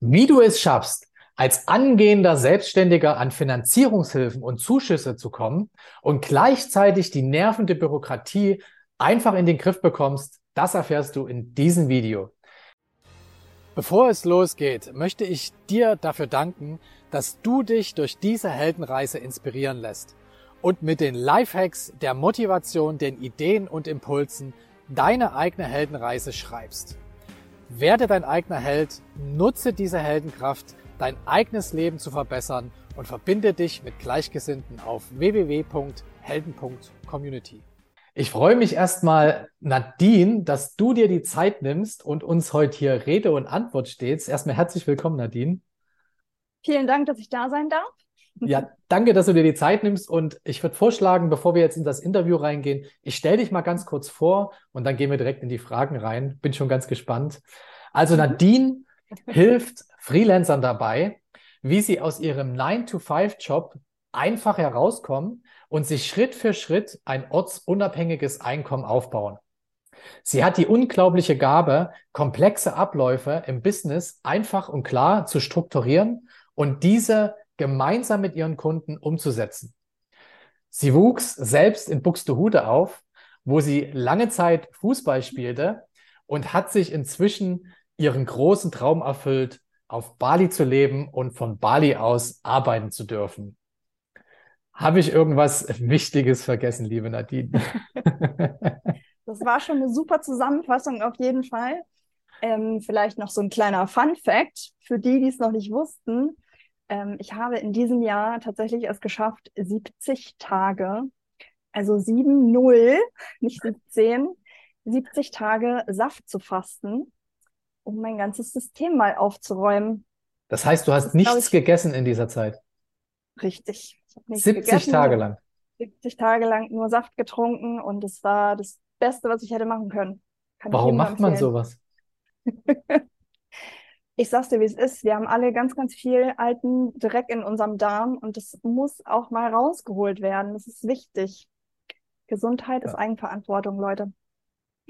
Wie du es schaffst, als angehender Selbstständiger an Finanzierungshilfen und Zuschüsse zu kommen und gleichzeitig die nervende Bürokratie einfach in den Griff bekommst, das erfährst du in diesem Video. Bevor es losgeht, möchte ich dir dafür danken, dass du dich durch diese Heldenreise inspirieren lässt und mit den Lifehacks, der Motivation, den Ideen und Impulsen deine eigene Heldenreise schreibst. Werde dein eigener Held, nutze diese Heldenkraft, dein eigenes Leben zu verbessern und verbinde dich mit Gleichgesinnten auf www.helden.community. Ich freue mich erstmal, Nadine, dass du dir die Zeit nimmst und uns heute hier Rede und Antwort stehst. Erstmal herzlich willkommen, Nadine. Vielen Dank, dass ich da sein darf. Ja, danke, dass du dir die Zeit nimmst. Und ich würde vorschlagen, bevor wir jetzt in das Interview reingehen, ich stelle dich mal ganz kurz vor und dann gehen wir direkt in die Fragen rein. Bin schon ganz gespannt. Also mhm. Nadine hilft Freelancern dabei, wie sie aus ihrem 9-to-5-Job einfach herauskommen und sich Schritt für Schritt ein ortsunabhängiges Einkommen aufbauen. Sie hat die unglaubliche Gabe, komplexe Abläufe im Business einfach und klar zu strukturieren und diese gemeinsam mit ihren Kunden umzusetzen. Sie wuchs selbst in Buxtehude auf, wo sie lange Zeit Fußball spielte und hat sich inzwischen ihren großen Traum erfüllt, auf Bali zu leben und von Bali aus arbeiten zu dürfen. Habe ich irgendwas Wichtiges vergessen, liebe Nadine? das war schon eine super Zusammenfassung auf jeden Fall. Ähm, vielleicht noch so ein kleiner Fun Fact für die, die es noch nicht wussten. Ähm, ich habe in diesem Jahr tatsächlich es geschafft, 70 Tage, also 7-0, nicht 17, 70 Tage Saft zu fasten, um mein ganzes System mal aufzuräumen. Das heißt, du hast das nichts ich, gegessen in dieser Zeit? Richtig. 70 gegessen, Tage lang. 70 Tage lang nur Saft getrunken und es war das Beste, was ich hätte machen können. Kann Warum macht man sowas? ich sag's dir, wie es ist. Wir haben alle ganz, ganz viel alten Dreck in unserem Darm und das muss auch mal rausgeholt werden. Das ist wichtig. Gesundheit ja. ist Eigenverantwortung, Leute.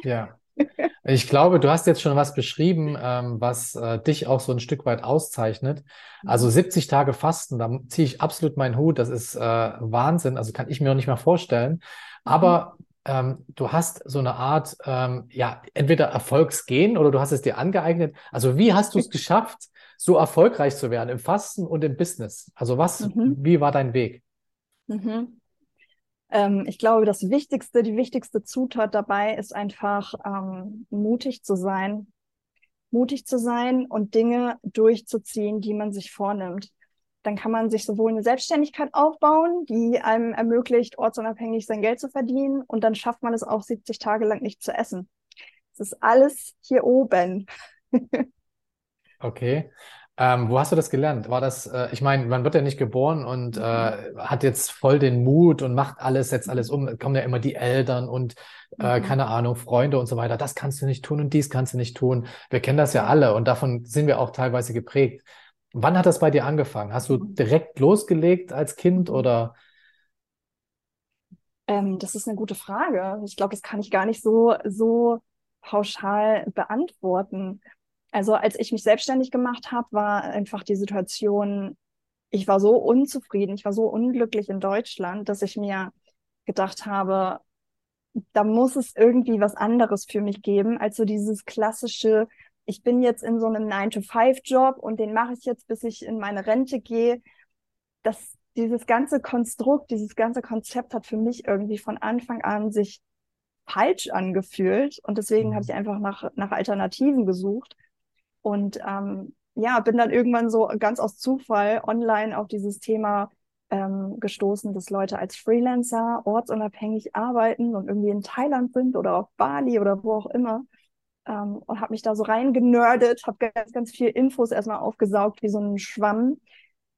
Ja. Ich glaube, du hast jetzt schon was beschrieben, ähm, was äh, dich auch so ein Stück weit auszeichnet. Also 70 mhm. Tage Fasten, da ziehe ich absolut meinen Hut. Das ist äh, Wahnsinn. Also kann ich mir noch nicht mal vorstellen. Aber mhm. Ähm, du hast so eine Art, ähm, ja, entweder Erfolgsgehen oder du hast es dir angeeignet. Also wie hast du es geschafft, so erfolgreich zu werden im Fasten und im Business? Also was, mhm. wie war dein Weg? Mhm. Ähm, ich glaube, das Wichtigste, die wichtigste Zutat dabei ist einfach ähm, mutig zu sein. Mutig zu sein und Dinge durchzuziehen, die man sich vornimmt. Dann kann man sich sowohl eine Selbstständigkeit aufbauen, die einem ermöglicht, ortsunabhängig sein Geld zu verdienen. Und dann schafft man es auch 70 Tage lang nicht zu essen. Es ist alles hier oben. okay. Ähm, wo hast du das gelernt? War das, äh, ich meine, man wird ja nicht geboren und äh, hat jetzt voll den Mut und macht alles, setzt alles um. Kommen ja immer die Eltern und äh, mhm. keine Ahnung, Freunde und so weiter. Das kannst du nicht tun und dies kannst du nicht tun. Wir kennen das ja alle und davon sind wir auch teilweise geprägt. Wann hat das bei dir angefangen? Hast du mhm. direkt losgelegt als Kind oder? Ähm, das ist eine gute Frage. Ich glaube, das kann ich gar nicht so, so pauschal beantworten. Also als ich mich selbstständig gemacht habe, war einfach die Situation, ich war so unzufrieden, ich war so unglücklich in Deutschland, dass ich mir gedacht habe, da muss es irgendwie was anderes für mich geben, als so dieses klassische, ich bin jetzt in so einem 9-to-5-Job und den mache ich jetzt, bis ich in meine Rente gehe. Das, dieses ganze Konstrukt, dieses ganze Konzept hat für mich irgendwie von Anfang an sich falsch angefühlt und deswegen mhm. habe ich einfach nach, nach Alternativen gesucht und ähm, ja, bin dann irgendwann so ganz aus Zufall online auf dieses Thema ähm, gestoßen, dass Leute als Freelancer ortsunabhängig arbeiten und irgendwie in Thailand sind oder auf Bali oder wo auch immer. Ähm, und habe mich da so reingenördet, habe ganz, ganz viel Infos erstmal aufgesaugt wie so ein Schwamm,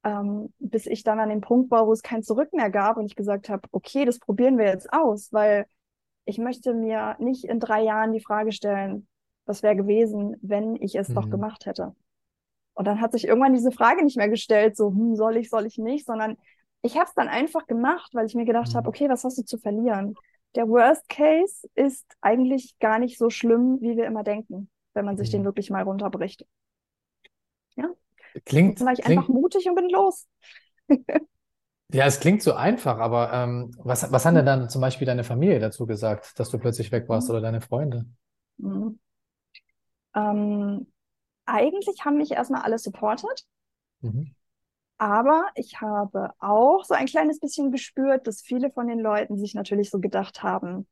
ähm, bis ich dann an dem Punkt war, wo es kein Zurück mehr gab und ich gesagt habe, okay, das probieren wir jetzt aus, weil ich möchte mir nicht in drei Jahren die Frage stellen, was wäre gewesen, wenn ich es mhm. doch gemacht hätte. Und dann hat sich irgendwann diese Frage nicht mehr gestellt, so, hm, soll ich, soll ich nicht, sondern ich habe es dann einfach gemacht, weil ich mir gedacht mhm. habe, okay, was hast du zu verlieren? Der Worst Case ist eigentlich gar nicht so schlimm, wie wir immer denken, wenn man sich mhm. den wirklich mal runterbricht. Ja. Klingt, dann war ich klingt, einfach mutig und bin los. ja, es klingt so einfach, aber ähm, was, was hat denn dann zum Beispiel deine Familie dazu gesagt, dass du plötzlich weg warst oder deine Freunde? Mhm. Ähm, eigentlich haben mich erstmal alle supportet, Mhm. Aber ich habe auch so ein kleines bisschen gespürt, dass viele von den Leuten sich natürlich so gedacht haben,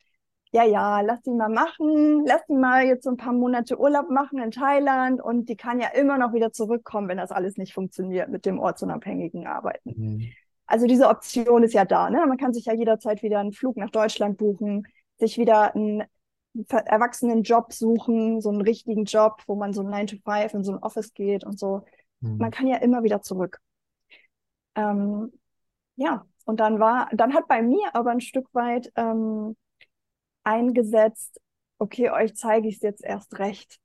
ja, ja, lass die mal machen, lass die mal jetzt so ein paar Monate Urlaub machen in Thailand und die kann ja immer noch wieder zurückkommen, wenn das alles nicht funktioniert mit dem ortsunabhängigen Arbeiten. Mhm. Also diese Option ist ja da, ne? Man kann sich ja jederzeit wieder einen Flug nach Deutschland buchen, sich wieder einen erwachsenen Job suchen, so einen richtigen Job, wo man so 9 to 5 in so ein Office geht und so. Man Mhm. kann ja immer wieder zurück. Ähm, ja, und dann war, dann hat bei mir aber ein Stück weit ähm, eingesetzt, okay, euch zeige ich es jetzt erst recht.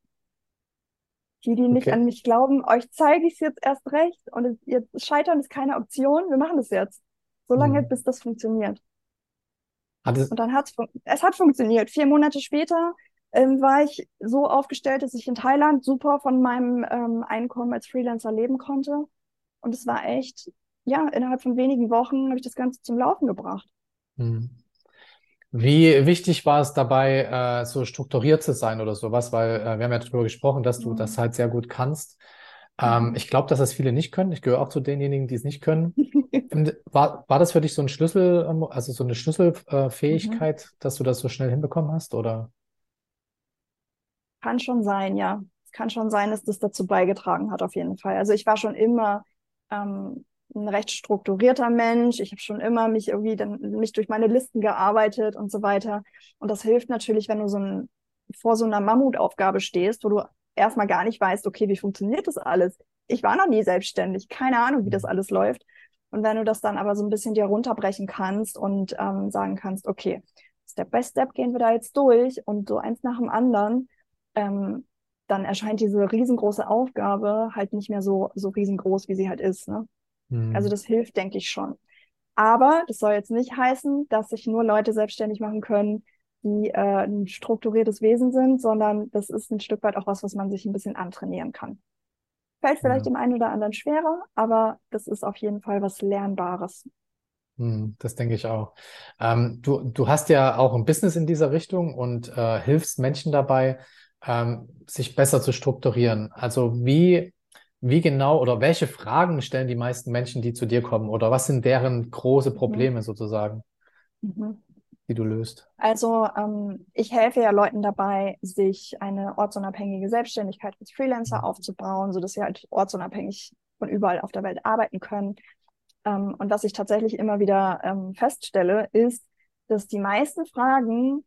Die, die nicht Okay. an mich glauben, euch zeige ich es jetzt erst recht und es, jetzt scheitern ist keine Option, wir machen das jetzt. So lange, Mhm. bis das funktioniert. Hat es, Und dann hat es, es hat funktioniert. Vier Monate später ähm, war ich so aufgestellt, dass ich in Thailand super von meinem ähm, Einkommen als Freelancer leben konnte. Und es war echt, ja, innerhalb von wenigen Wochen habe ich das Ganze zum Laufen gebracht. Mhm. Wie wichtig war es dabei, äh, so strukturiert zu sein oder sowas? Weil äh, wir haben ja darüber gesprochen, dass du das Mhm. halt sehr gut kannst. Ähm, ich glaube, dass das viele nicht können. Ich gehöre auch zu denjenigen, die es nicht können. Und war, war das für dich so ein Schlüssel, ähm, also so eine Schlüsselfähigkeit, äh, Mhm. Dass du das so schnell hinbekommen hast? Oder? Kann schon sein, ja. Es kann schon sein, dass das dazu beigetragen hat, auf jeden Fall. Also ich war schon immer ähm, ein recht strukturierter Mensch. Ich habe schon immer mich irgendwie dann mich durch meine Listen gearbeitet und so weiter. Und das hilft natürlich, wenn du so ein, vor so einer Mammutaufgabe stehst, wo du erstmal gar nicht weißt, okay, wie funktioniert das alles? Ich war noch nie selbstständig, keine Ahnung, wie das alles läuft. Und wenn du das dann aber so ein bisschen dir runterbrechen kannst und ähm, sagen kannst, okay, Step by Step gehen wir da jetzt durch und so eins nach dem anderen, ähm, dann erscheint diese riesengroße Aufgabe halt nicht mehr so, so riesengroß, wie sie halt ist. Ne? Also Hm. das hilft, denke ich schon. Aber das soll jetzt nicht heißen, dass sich nur Leute selbstständig machen können, die äh, ein strukturiertes Wesen sind, sondern das ist ein Stück weit auch was, was man sich ein bisschen antrainieren kann. Fällt vielleicht Ja. dem einen oder anderen schwerer, aber das ist auf jeden Fall was Lernbares. Hm, das denke ich auch. Ähm, du, du hast ja auch ein Business in dieser Richtung und äh, hilfst Menschen dabei, ähm, sich besser zu strukturieren. Also wie, wie genau oder welche Fragen stellen die meisten Menschen, die zu dir kommen? Oder was sind deren große Mhm. Probleme sozusagen, Mhm. die du löst? Also ähm, ich helfe ja Leuten dabei, sich eine ortsunabhängige Selbstständigkeit als Freelancer Mhm. aufzubauen, sodass sie halt ortsunabhängig von überall auf der Welt arbeiten können. Ähm, und was ich tatsächlich immer wieder ähm, feststelle, ist, dass die meisten Fragen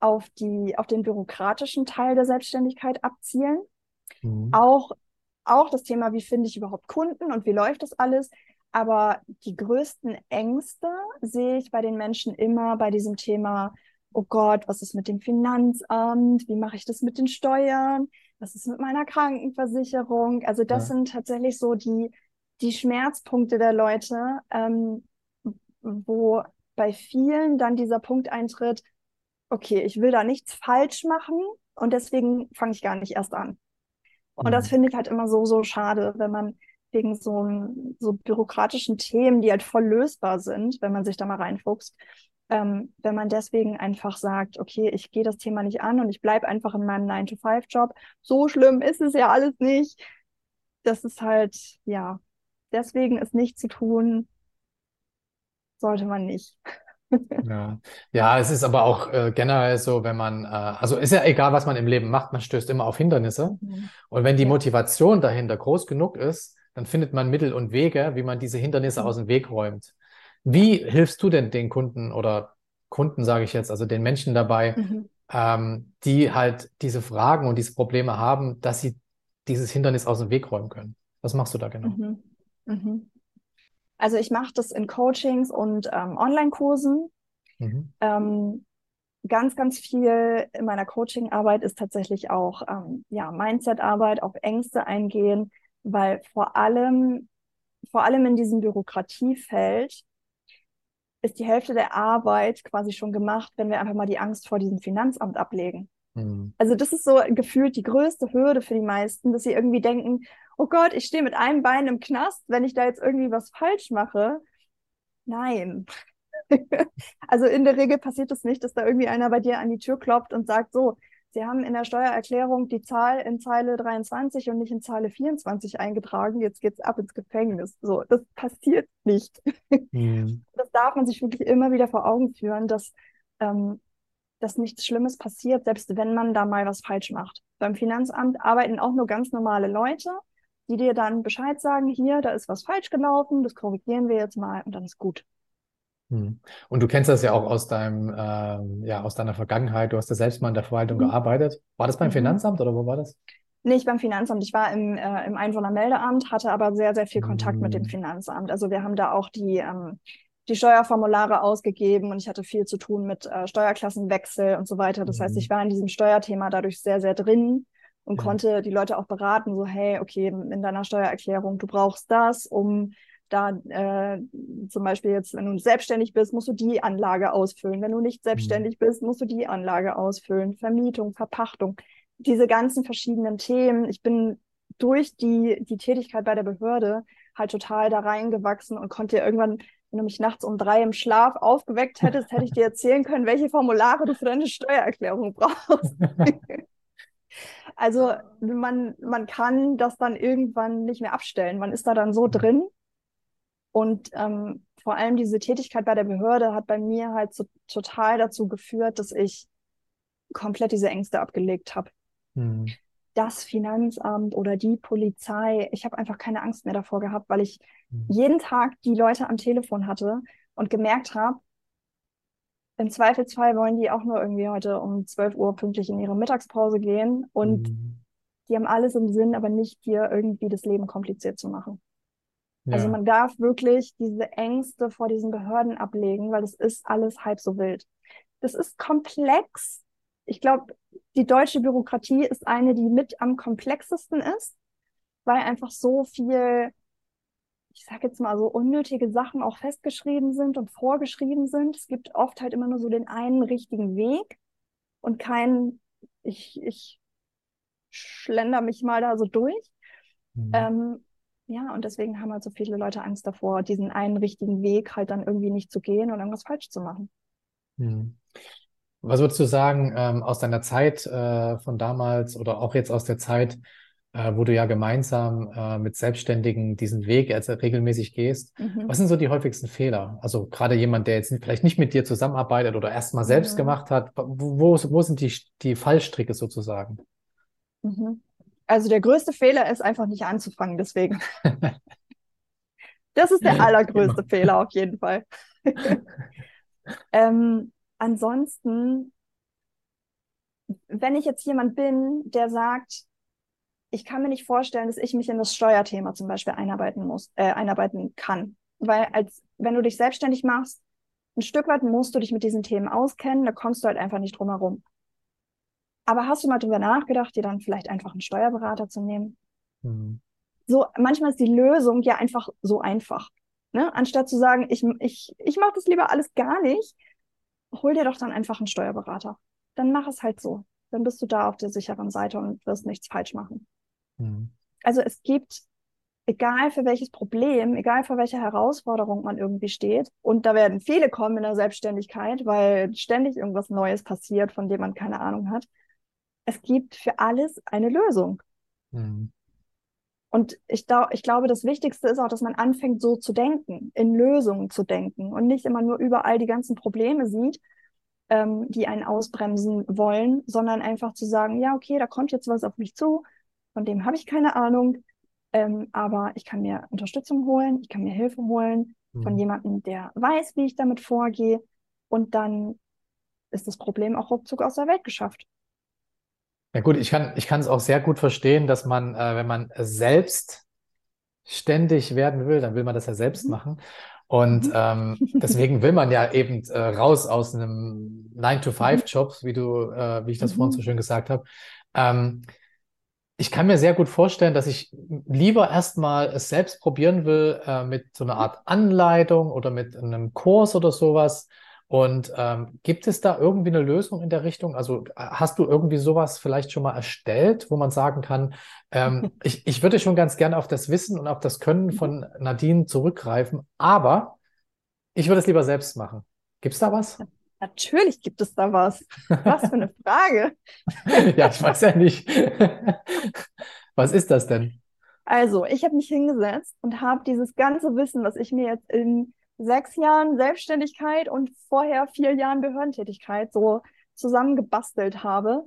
auf die, auf den bürokratischen Teil der Selbstständigkeit abzielen. Mhm. Auch, auch das Thema, wie finde ich überhaupt Kunden und wie läuft das alles. Aber die größten Ängste sehe ich bei den Menschen immer bei diesem Thema, oh Gott, was ist mit dem Finanzamt? Wie mache ich das mit den Steuern? Was ist mit meiner Krankenversicherung? Also das Ja. sind tatsächlich so die, die Schmerzpunkte der Leute, ähm, wo bei vielen dann dieser Punkt eintritt, okay, ich will da nichts falsch machen und deswegen fange ich gar nicht erst an. Und das Mhm. finde ich halt immer so, so schade, wenn man wegen so, so bürokratischen Themen, die halt voll lösbar sind, wenn man sich da mal reinfuchst, ähm, wenn man deswegen einfach sagt, okay, ich gehe das Thema nicht an und ich bleibe einfach in meinem 9-to-5-Job. So schlimm ist es ja alles nicht. Das ist halt, ja, deswegen ist nicht zu tun, sollte man nicht. Ja. Ja, es ist aber auch äh, generell so, wenn man, äh, also ist ja egal, was man im Leben macht, man stößt immer auf Hindernisse. Mhm. Und wenn die. Motivation dahinter groß genug ist, dann findet man Mittel und Wege, wie man diese Hindernisse Mhm. aus dem Weg räumt. Wie hilfst du denn den Kunden oder Kunden, sage ich jetzt, also den Menschen dabei, Mhm. ähm, die halt diese Fragen und diese Probleme haben, dass sie dieses Hindernis aus dem Weg räumen können? Was machst du da genau? Mhm. Also ich mache das in Coachings und ähm, Online-Kursen. Mhm. Ähm, ganz, ganz viel in meiner Coaching-Arbeit ist tatsächlich auch ähm, ja, Mindset-Arbeit, auf Ängste eingehen, weil vor allem, vor allem in diesem Bürokratiefeld ist die Hälfte der Arbeit quasi schon gemacht, wenn wir einfach mal die Angst vor diesem Finanzamt ablegen. Mhm. Also das ist so gefühlt die größte Hürde für die meisten, dass sie irgendwie denken, oh Gott, ich stehe mit einem Bein im Knast, wenn ich da jetzt irgendwie was falsch mache. Nein. also in der Regel passiert es das nicht, dass da irgendwie einer bei dir an die Tür klopft und sagt, so, Sie haben in der Steuererklärung die Zahl in Zeile 23 und nicht in Zeile 24 eingetragen. Jetzt geht's ab ins Gefängnis. So, das passiert nicht. Mhm. Das darf man sich wirklich immer wieder vor Augen führen, dass, ähm, dass nichts Schlimmes passiert, selbst wenn man da mal was falsch macht. Beim Finanzamt arbeiten auch nur ganz normale Leute, die dir dann Bescheid sagen, hier, da ist was falsch gelaufen, das korrigieren wir jetzt mal und dann ist gut. Hm. Und du kennst das ja auch aus deinem, ähm, ja, aus deiner Vergangenheit. Du hast ja selbst mal in der Verwaltung mhm. gearbeitet. War das beim mhm. Finanzamt oder wo war das? Nicht beim Finanzamt. Ich war im, äh, im Einwohnermeldeamt, hatte aber sehr, sehr viel Kontakt mhm. mit dem hm. Finanzamt. Also wir haben da auch die, ähm, die Steuerformulare ausgegeben und ich hatte viel zu tun mit äh, Steuerklassenwechsel und so weiter. Das heißt, ich war in diesem Steuerthema dadurch sehr, sehr drin und ja. konnte die Leute auch beraten, so, hey, okay, in deiner Steuererklärung, du brauchst das, um da äh, zum Beispiel jetzt, wenn du selbstständig bist, musst du die Anlage ausfüllen. Wenn du nicht selbstständig mhm. bist, musst du die Anlage ausfüllen. Vermietung, Verpachtung, diese ganzen verschiedenen Themen. Ich bin durch die, die Tätigkeit bei der Behörde halt total da reingewachsen und konnte irgendwann, wenn du mich nachts um drei im Schlaf aufgeweckt hättest, hätte ich dir erzählen können, welche Formulare du für deine Steuererklärung brauchst. also man, man kann das dann irgendwann nicht mehr abstellen. Man ist da dann so mhm. drin und ähm, vor allem diese Tätigkeit bei der Behörde hat bei mir halt so total dazu geführt, dass ich komplett diese Ängste abgelegt habe. Mhm. Das Finanzamt oder die Polizei, ich habe einfach keine Angst mehr davor gehabt, weil ich mhm. jeden Tag die Leute am Telefon hatte und gemerkt habe, im Zweifelsfall wollen die auch nur irgendwie heute um 12 Uhr pünktlich in ihre Mittagspause gehen und mhm. die haben alles im Sinn, aber nicht dir irgendwie das Leben kompliziert zu machen. Also ja. Also man darf wirklich diese Ängste vor diesen Behörden ablegen, weil es ist alles halb so wild. Das ist komplex. Ich glaube, die deutsche Bürokratie ist eine, die mit am komplexesten ist, weil einfach so viel, ich sage jetzt mal so unnötige Sachen auch festgeschrieben sind und vorgeschrieben sind. Es gibt oft halt immer nur so den einen richtigen Weg und kein, ich, ich schlender mich mal da so durch. Mhm. Ähm, ja, und deswegen haben halt so viele Leute Angst davor, diesen einen richtigen Weg halt dann irgendwie nicht zu gehen und irgendwas falsch zu machen. Hm. Was würdest du sagen ähm, aus deiner Zeit äh, von damals oder auch jetzt aus der Zeit, äh, wo du ja gemeinsam äh, mit Selbstständigen diesen Weg also regelmäßig gehst? Mhm. Was sind so die häufigsten Fehler? Also gerade jemand, der jetzt vielleicht nicht mit dir zusammenarbeitet oder erst mal selbst mhm. gemacht hat, wo, wo sind die, die Fallstricke sozusagen? Mhm. Also der größte Fehler ist einfach nicht anzufangen, deswegen. das ist der allergrößte genau. Fehler auf jeden Fall. ähm, ansonsten, wenn ich jetzt jemand bin, der sagt, ich kann mir nicht vorstellen, dass ich mich in das Steuerthema zum Beispiel einarbeiten muss, äh, einarbeiten kann. Weil als wenn du dich selbstständig machst, ein Stück weit musst du dich mit diesen Themen auskennen, da kommst du halt einfach nicht drum herum. Aber hast du mal drüber nachgedacht, dir dann vielleicht einfach einen Steuerberater zu nehmen? Mhm. So, manchmal ist die Lösung ja einfach so einfach. Ne? Anstatt zu sagen, ich, ich, ich mache das lieber alles gar nicht, hol dir doch dann einfach einen Steuerberater. Dann mach es halt so. Dann bist du da auf der sicheren Seite und wirst nichts falsch machen. Mhm. Also es gibt, egal für welches Problem, egal für welche Herausforderung man irgendwie steht, und da werden viele kommen in der Selbstständigkeit, weil ständig irgendwas Neues passiert, von dem man keine Ahnung hat es gibt für alles eine Lösung. Mhm. Und ich, ich glaube, das Wichtigste ist auch, dass man anfängt, so zu denken, in Lösungen zu denken und nicht immer nur überall die ganzen Probleme sieht, ähm, die einen ausbremsen wollen, sondern einfach zu sagen, ja, okay, da kommt jetzt was auf mich zu, von dem habe ich keine Ahnung, ähm, aber ich kann mir Unterstützung holen, ich kann mir Hilfe holen mhm. von jemandem, der weiß, wie ich damit vorgehe und dann ist das Problem auch ruckzuck aus der Welt geschafft. Ja gut, ich kann, es auch sehr gut verstehen, dass man, äh, wenn man selbst ständig werden will, dann will man das ja selbst mhm. machen. Und mhm. ähm, deswegen will man ja eben äh, raus aus einem 9-to-5-Job, mhm. wie du, äh, wie ich das mhm. vorhin so schön gesagt habe. Ähm, ich kann mir sehr gut vorstellen, dass ich lieber erstmal es selbst probieren will äh, mit so einer Art Anleitung oder mit einem Kurs oder sowas, Und ähm, gibt es da irgendwie eine Lösung in der Richtung? Also hast du irgendwie sowas vielleicht schon mal erstellt, wo man sagen kann, ähm, ich, ich würde schon ganz gerne auf das Wissen und auf das Können mhm. von Nadine zurückgreifen, aber ich würde es lieber selbst machen. Gibt es da was? Natürlich gibt es da was. Was für eine Frage. ja, ich weiß ja nicht. was ist das denn? Also, ich habe mich hingesetzt und habe dieses ganze Wissen, was ich mir jetzt in sechs Jahren Selbstständigkeit und vorher vier Jahren Behördentätigkeit so zusammengebastelt habe.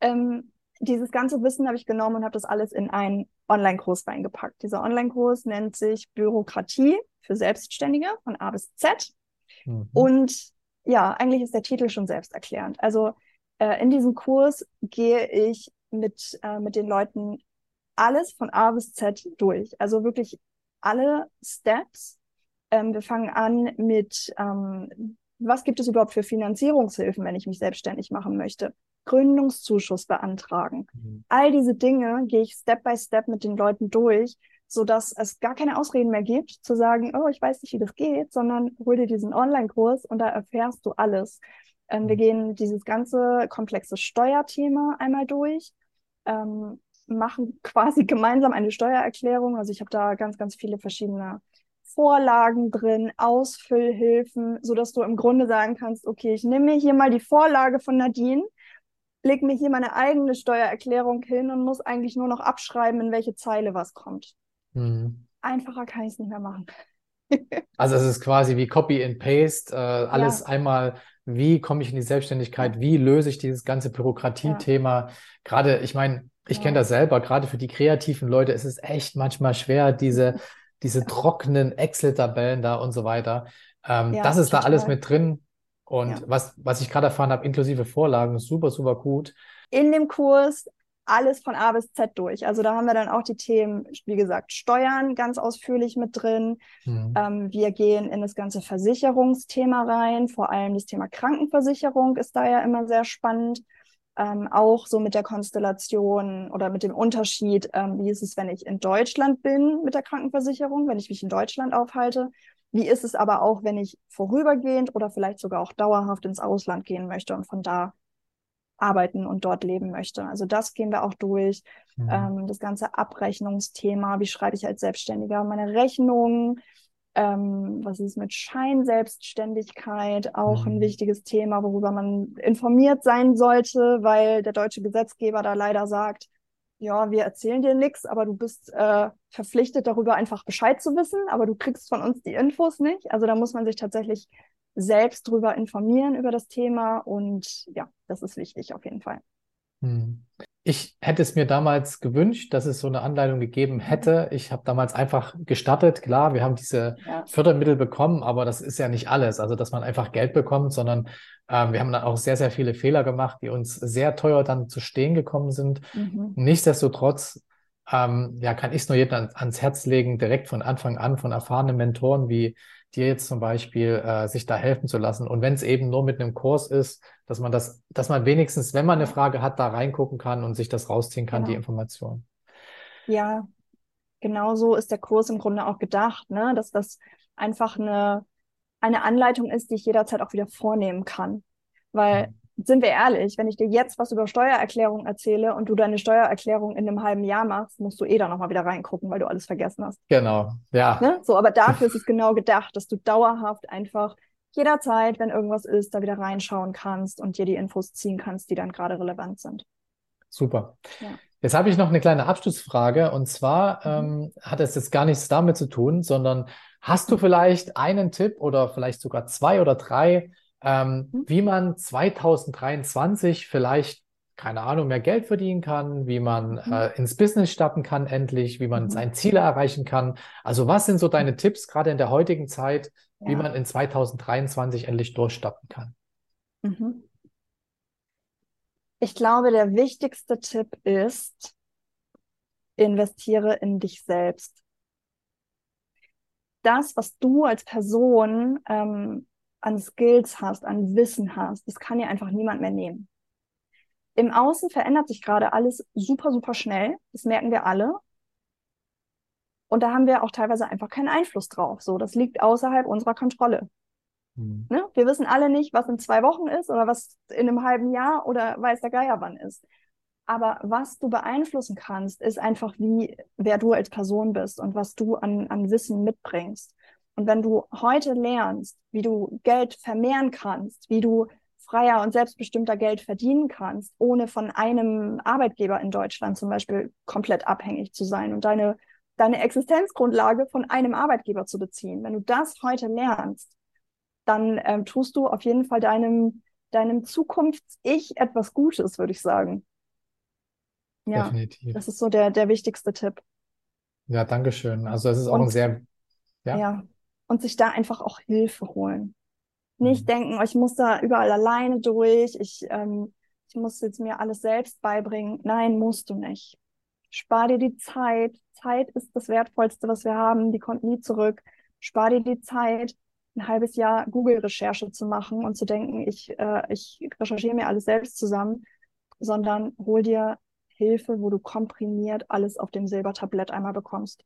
Ähm, dieses ganze Wissen habe ich genommen und habe das alles in einen Online-Kurs reingepackt. Dieser Online-Kurs nennt sich Bürokratie für Selbstständige von A bis Z. Mhm. Und ja, eigentlich ist der Titel schon selbsterklärend. Also äh, in diesem Kurs gehe ich mit, äh, mit den Leuten alles von A bis Z durch. Also wirklich alle Steps ähm, wir fangen an mit, ähm, was gibt es überhaupt für Finanzierungshilfen, wenn ich mich selbstständig machen möchte? Gründungszuschuss beantragen. Mhm. All diese Dinge gehe ich Step by Step mit den Leuten durch, so dass es gar keine Ausreden mehr gibt, zu sagen, oh, ich weiß nicht, wie das geht, sondern hol dir diesen Online-Kurs und da erfährst du alles. Ähm, wir mhm. gehen dieses ganze komplexe Steuerthema einmal durch, ähm, machen quasi gemeinsam eine Steuererklärung. Also ich habe da ganz, ganz viele verschiedene Vorlagen drin, Ausfüllhilfen, so dass du im Grunde sagen kannst, okay, ich nehme mir hier mal die Vorlage von Nadine, leg mir hier meine eigene Steuererklärung hin und muss eigentlich nur noch abschreiben, in welche Zeile was kommt. Mhm. Einfacher kann ich es nicht mehr machen. also es ist quasi wie Copy and Paste, äh, alles ja. einmal, wie komme ich in die Selbstständigkeit, wie löse ich dieses ganze Bürokratie-Thema. Ja. Gerade, ich meine, ich ja. kenne das selber, gerade für die kreativen Leute ist es echt manchmal schwer, diese diese trockenen Excel-Tabellen da und so weiter. Ähm, das ist total. da alles mit drin. Und was, was ich gerade erfahren habe, inklusive Vorlagen, super, super gut. In dem Kurs alles von A bis Z durch. Also da haben wir dann auch die Themen, wie gesagt, Steuern ganz ausführlich mit drin. Mhm. Ähm, wir gehen in das ganze Versicherungsthema rein. Vor allem das Thema Krankenversicherung ist da ja immer sehr spannend ähm, auch so mit der Konstellation oder mit dem Unterschied, ähm, wie ist es, wenn ich in Deutschland bin mit der Krankenversicherung, wenn ich mich in Deutschland aufhalte. Wie ist es aber auch, wenn ich vorübergehend oder vielleicht sogar auch dauerhaft ins Ausland gehen möchte und von da arbeiten und dort leben möchte. Also das gehen wir auch durch. Mhm. Ähm, das ganze Abrechnungsthema, wie schreibe ich als Selbstständiger meine Rechnungen, ähm, was ist mit Scheinselbstständigkeit? Auch mhm. ein wichtiges Thema, worüber man informiert sein sollte, weil der deutsche Gesetzgeber da leider sagt, ja, wir erzählen dir nichts, aber du bist äh, verpflichtet, darüber einfach Bescheid zu wissen, aber du kriegst von uns die Infos nicht. Also da muss man sich tatsächlich selbst drüber informieren über das Thema und ja, das ist wichtig auf jeden Fall. Mhm. Ich hätte es mir damals gewünscht, dass es so eine Anleitung gegeben mhm. hätte. Ich habe damals einfach gestartet. Klar, wir haben diese ja. Fördermittel bekommen, aber das ist ja nicht alles. Also, dass man einfach Geld bekommt, sondern ähm, wir haben dann auch sehr, sehr viele Fehler gemacht, die uns sehr teuer dann zu stehen gekommen sind. Mhm. Nichtsdestotrotz ähm, ja, kann ich es nur jedem ans Herz legen, direkt von Anfang an von erfahrenen Mentoren wie dir jetzt zum Beispiel äh, sich da helfen zu lassen. Und wenn es eben nur mit einem Kurs ist, dass man das, dass man wenigstens, wenn man eine Frage hat, da reingucken kann und sich das rausziehen kann, genau. die Information. Ja, genau so ist der Kurs im Grunde auch gedacht, ne? dass das einfach eine, eine Anleitung ist, die ich jederzeit auch wieder vornehmen kann. Weil mhm sind wir ehrlich, wenn ich dir jetzt was über Steuererklärung erzähle und du deine Steuererklärung in einem halben Jahr machst, musst du eh da nochmal wieder reingucken, weil du alles vergessen hast. Genau, ja. Ne? So, aber dafür ist es genau gedacht, dass du dauerhaft einfach jederzeit, wenn irgendwas ist, da wieder reinschauen kannst und dir die Infos ziehen kannst, die dann gerade relevant sind. Super. Ja. Jetzt habe ich noch eine kleine Abschlussfrage und zwar mhm. ähm, hat es jetzt gar nichts damit zu tun, sondern hast du vielleicht einen Tipp oder vielleicht sogar zwei oder drei, ähm, mhm. wie man 2023 vielleicht, keine Ahnung, mehr Geld verdienen kann, wie man mhm. äh, ins Business starten kann endlich, wie man mhm. seine Ziele erreichen kann. Also was sind so deine Tipps, gerade in der heutigen Zeit, ja. wie man in 2023 endlich durchstarten kann? Mhm. Ich glaube, der wichtigste Tipp ist, investiere in dich selbst. Das, was du als Person ähm, an Skills hast, an Wissen hast, das kann dir einfach niemand mehr nehmen. Im Außen verändert sich gerade alles super, super schnell. Das merken wir alle. Und da haben wir auch teilweise einfach keinen Einfluss drauf. So, das liegt außerhalb unserer Kontrolle. Mhm. Ne? Wir wissen alle nicht, was in zwei Wochen ist oder was in einem halben Jahr oder weiß der Geier wann ist. Aber was du beeinflussen kannst, ist einfach, wie, wer du als Person bist und was du an, an Wissen mitbringst. Und wenn du heute lernst, wie du Geld vermehren kannst, wie du freier und selbstbestimmter Geld verdienen kannst, ohne von einem Arbeitgeber in Deutschland zum Beispiel komplett abhängig zu sein und deine, deine Existenzgrundlage von einem Arbeitgeber zu beziehen. Wenn du das heute lernst, dann ähm, tust du auf jeden Fall deinem, deinem Zukunfts-Ich etwas Gutes, würde ich sagen. Ja, Definitiv. das ist so der, der wichtigste Tipp. Ja, danke schön. Also es ist auch und, ein sehr, ja. ja. Und sich da einfach auch Hilfe holen. Nicht mhm. denken, oh, ich muss da überall alleine durch, ich, ähm, ich muss jetzt mir alles selbst beibringen. Nein, musst du nicht. Spar dir die Zeit. Zeit ist das Wertvollste, was wir haben. Die kommt nie zurück. Spar dir die Zeit, ein halbes Jahr Google-Recherche zu machen und zu denken, ich, äh, ich recherchiere mir alles selbst zusammen, sondern hol dir Hilfe, wo du komprimiert alles auf dem Silbertablett einmal bekommst.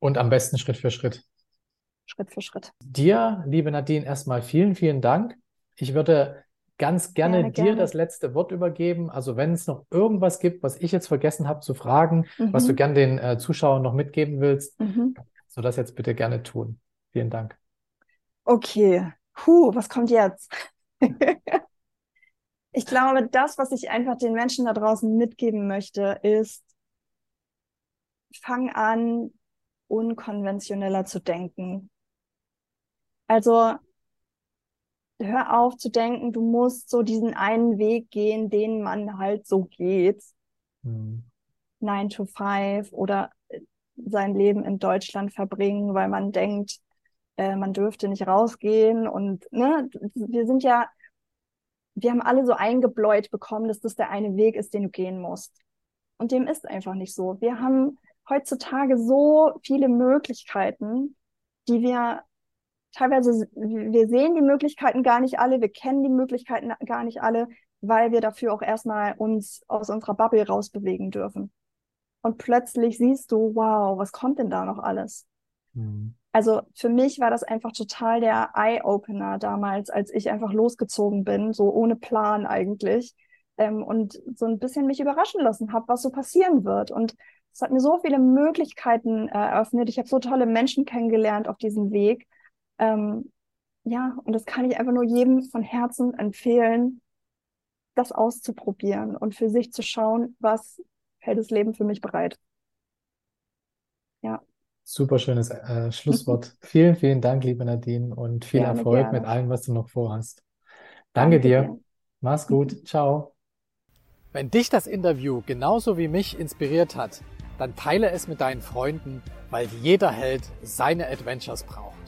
Und am besten Schritt für Schritt. Schritt für Schritt. Dir, liebe Nadine, erstmal vielen, vielen Dank. Ich würde ganz gerne, gerne dir gerne. das letzte Wort übergeben. Also wenn es noch irgendwas gibt, was ich jetzt vergessen habe zu fragen, mhm. was du gern den äh, Zuschauern noch mitgeben willst, mhm. so das jetzt bitte gerne tun. Vielen Dank. Okay, Puh, was kommt jetzt? ich glaube, das, was ich einfach den Menschen da draußen mitgeben möchte, ist, fang an, unkonventioneller zu denken. Also hör auf zu denken, du musst so diesen einen Weg gehen, den man halt so geht. Mhm. 9 to 5 oder sein Leben in Deutschland verbringen, weil man denkt, äh, man dürfte nicht rausgehen und ne, wir sind ja, wir haben alle so eingebläut bekommen, dass das der eine Weg ist, den du gehen musst. Und dem ist einfach nicht so. Wir haben heutzutage so viele Möglichkeiten, die wir teilweise, wir sehen die Möglichkeiten gar nicht alle, wir kennen die Möglichkeiten gar nicht alle, weil wir dafür auch erstmal uns aus unserer Bubble rausbewegen dürfen. Und plötzlich siehst du, wow, was kommt denn da noch alles? Mhm. Also für mich war das einfach total der Eye-Opener damals, als ich einfach losgezogen bin, so ohne Plan eigentlich. Ähm, und so ein bisschen mich überraschen lassen habe, was so passieren wird. Und es hat mir so viele Möglichkeiten äh, eröffnet. Ich habe so tolle Menschen kennengelernt auf diesem Weg. Ähm, ja, und das kann ich einfach nur jedem von Herzen empfehlen, das auszuprobieren und für sich zu schauen, was hält das Leben für mich bereit. Ja. Super schönes äh, Schlusswort. vielen, vielen Dank, liebe Nadine, und viel gerne, Erfolg gerne. mit allem, was du noch vorhast. Danke, Danke dir. dir. Mach's gut. Ciao. Wenn dich das Interview genauso wie mich inspiriert hat, dann teile es mit deinen Freunden, weil jeder Held seine Adventures braucht.